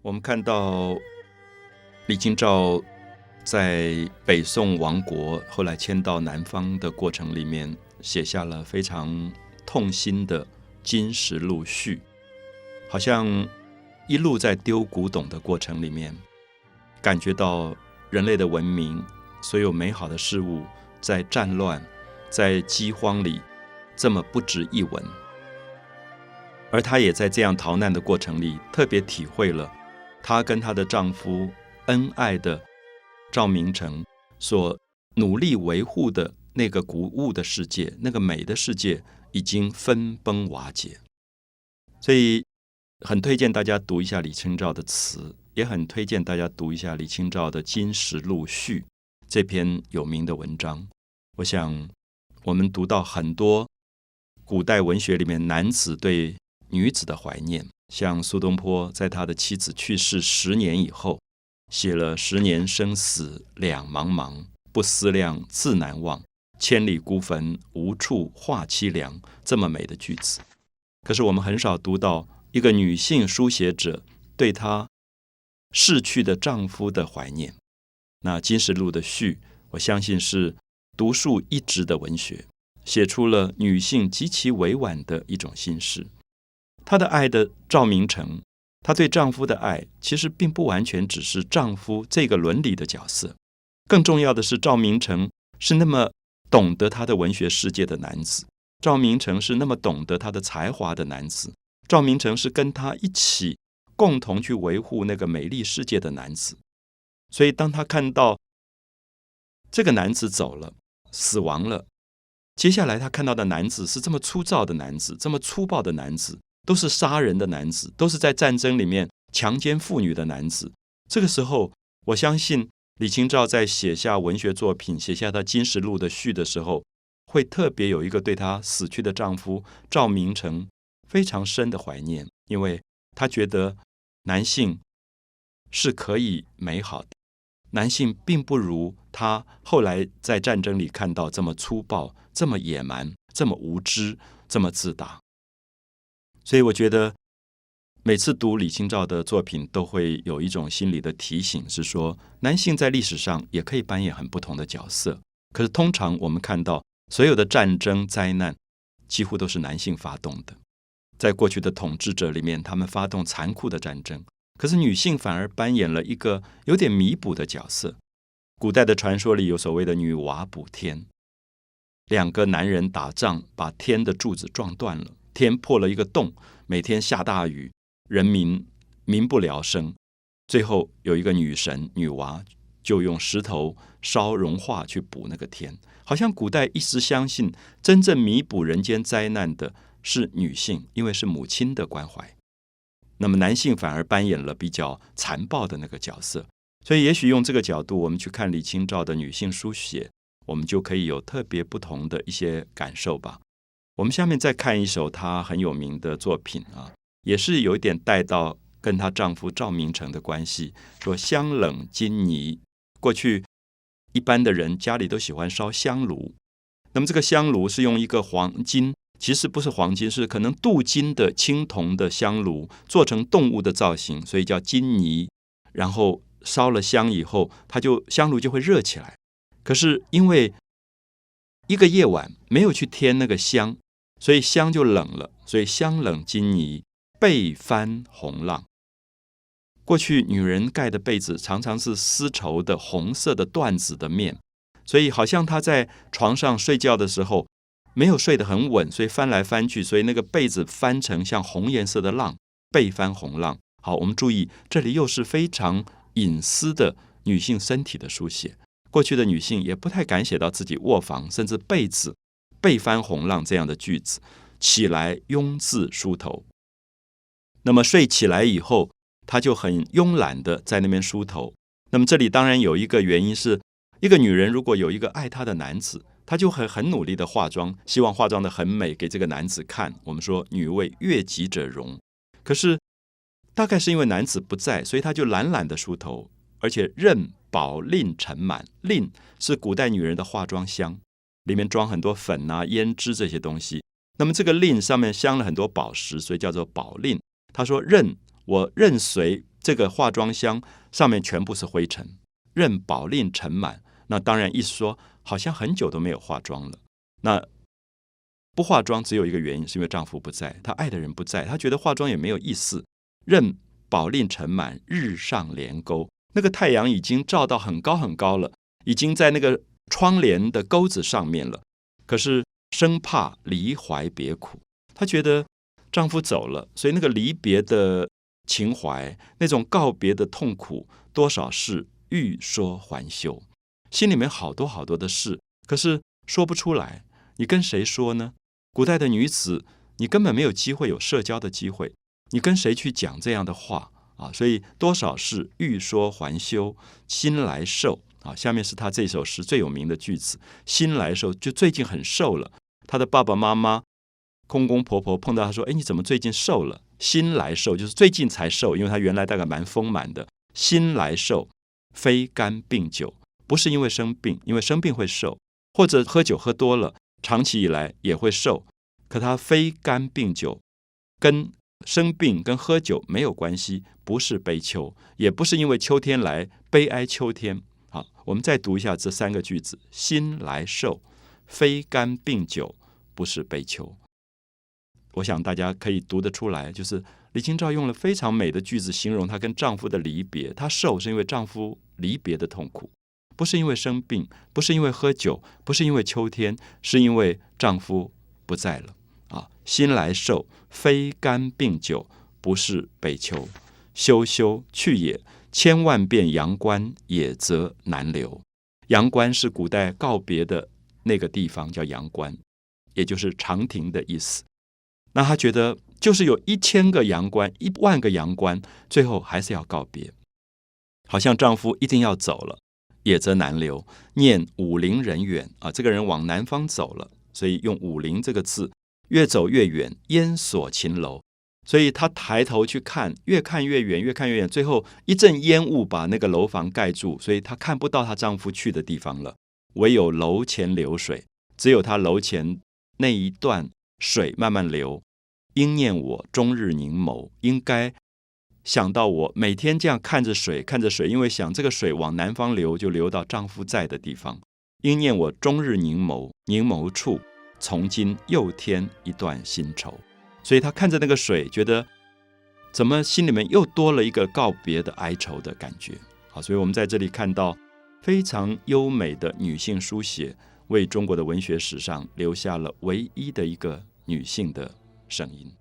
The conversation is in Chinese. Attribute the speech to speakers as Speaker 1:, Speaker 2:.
Speaker 1: 我们看到李清照在北宋亡国，后来迁到南方的过程里面，写下了非常痛心的《金石录序》，好像一路在丢古董的过程里面，感觉到人类的文明，所有美好的事物，在战乱、在饥荒里，这么不值一文。而他也在这样逃难的过程里，特别体会了。她跟她的丈夫恩爱的赵明诚所努力维护的那个古物的世界，那个美的世界已经分崩瓦解，所以很推荐大家读一下李清照的词，也很推荐大家读一下李清照的《金石录序》这篇有名的文章。我想，我们读到很多古代文学里面男子对女子的怀念。像苏东坡在他的妻子去世十年以后，写了“十年生死两茫茫，不思量，自难忘。千里孤坟，无处话凄凉。”这么美的句子。可是我们很少读到一个女性书写者对她逝去的丈夫的怀念。那《金石录》的序，我相信是独树一帜的文学，写出了女性极其委婉的一种心事。她的爱的赵明诚，她对丈夫的爱其实并不完全只是丈夫这个伦理的角色，更重要的是赵明诚是那么懂得他的文学世界的男子，赵明诚是那么懂得他的才华的男子，赵明诚是跟他一起共同去维护那个美丽世界的男子。所以，当他看到这个男子走了，死亡了，接下来他看到的男子是这么粗糙的男子，这么粗暴的男子。都是杀人的男子，都是在战争里面强奸妇女的男子。这个时候，我相信李清照在写下文学作品、写下她《金石录》的序的时候，会特别有一个对她死去的丈夫赵明诚非常深的怀念，因为她觉得男性是可以美好的，男性并不如他后来在战争里看到这么粗暴、这么野蛮、这么无知、这么自大。所以我觉得，每次读李清照的作品，都会有一种心理的提醒，是说男性在历史上也可以扮演很不同的角色。可是通常我们看到，所有的战争灾难几乎都是男性发动的。在过去的统治者里面，他们发动残酷的战争，可是女性反而扮演了一个有点弥补的角色。古代的传说里有所谓的女娲补天，两个男人打仗把天的柱子撞断了。天破了一个洞，每天下大雨，人民民不聊生。最后有一个女神女娃，就用石头烧融化去补那个天。好像古代一直相信，真正弥补人间灾难的是女性，因为是母亲的关怀。那么男性反而扮演了比较残暴的那个角色。所以，也许用这个角度，我们去看李清照的女性书写，我们就可以有特别不同的一些感受吧。我们下面再看一首她很有名的作品啊，也是有一点带到跟她丈夫赵明诚的关系。说香冷金泥，过去一般的人家里都喜欢烧香炉，那么这个香炉是用一个黄金，其实不是黄金，是可能镀金的青铜的香炉，做成动物的造型，所以叫金泥。然后烧了香以后，它就香炉就会热起来。可是因为一个夜晚没有去添那个香。所以香就冷了，所以香冷金泥被翻红浪。过去女人盖的被子常常是丝绸的红色的缎子的面，所以好像她在床上睡觉的时候没有睡得很稳，所以翻来翻去，所以那个被子翻成像红颜色的浪，被翻红浪。好，我们注意这里又是非常隐私的女性身体的书写。过去的女性也不太敢写到自己卧房，甚至被子。被翻红浪这样的句子，起来慵自梳头。那么睡起来以后，他就很慵懒的在那边梳头。那么这里当然有一个原因是，一个女人如果有一个爱她的男子，她就很很努力的化妆，希望化妆的很美给这个男子看。我们说女为悦己者容，可是大概是因为男子不在，所以她就懒懒的梳头，而且任宝令盛满。令是古代女人的化妆箱。里面装很多粉啊、胭脂这些东西。那么这个令上面镶了很多宝石，所以叫做宝令。他说：“任我任随这个化妆箱上面全部是灰尘，任宝令尘满。那当然意思说，好像很久都没有化妆了。那不化妆只有一个原因，是因为丈夫不在，她爱的人不在，她觉得化妆也没有意思。任宝令尘满，日上帘钩，那个太阳已经照到很高很高了，已经在那个窗帘的钩子上面了。可是生怕离怀别苦，她觉得丈夫走了，所以那个离别的情怀，那种告别的痛苦，多少是欲说还休，心里面好多好多的事，可是说不出来。你跟谁说呢？古代的女子，你根本没有机会有社交的机会，你跟谁去讲这样的话啊？所以多少是欲说还休，心来受啊。下面是他这首诗最有名的句子：心来瘦，就最近很瘦了。他的爸爸妈妈、公公婆婆碰到他说：“哎，你怎么最近瘦了？”心来瘦，就是最近才瘦，因为他原来大概蛮丰满的。心来瘦，非肝病酒，不是因为生病，因为生病会瘦，或者喝酒喝多了。长期以来也会瘦，可他非肝病酒，跟生病跟喝酒没有关系，不是悲秋，也不是因为秋天来悲哀秋天。好，我们再读一下这三个句子：心来瘦，非肝病酒，不是悲秋。我想大家可以读得出来，就是李清照用了非常美的句子形容她跟丈夫的离别。她瘦是因为丈夫离别的痛苦。不是因为生病，不是因为喝酒，不是因为秋天，是因为丈夫不在了啊！心来瘦，非肝病酒，不是悲秋。休休去也，千万遍阳关，也则难留。阳关是古代告别的那个地方，叫阳关，也就是长亭的意思。那他觉得，就是有一千个阳关，一万个阳关，最后还是要告别，好像丈夫一定要走了。也则难留，念武陵人远啊，这个人往南方走了，所以用武陵这个字，越走越远，烟锁秦楼，所以他抬头去看，越看越远，越看越远，最后一阵烟雾把那个楼房盖住，所以她看不到她丈夫去的地方了，唯有楼前流水，只有她楼前那一段水慢慢流，应念我终日凝眸，应该。想到我每天这样看着水，看着水，因为想这个水往南方流，就流到丈夫在的地方。应念我终日凝眸，凝眸处，从今又添一段新愁。所以他看着那个水，觉得怎么心里面又多了一个告别的哀愁的感觉。好，所以我们在这里看到非常优美的女性书写，为中国的文学史上留下了唯一的一个女性的声音。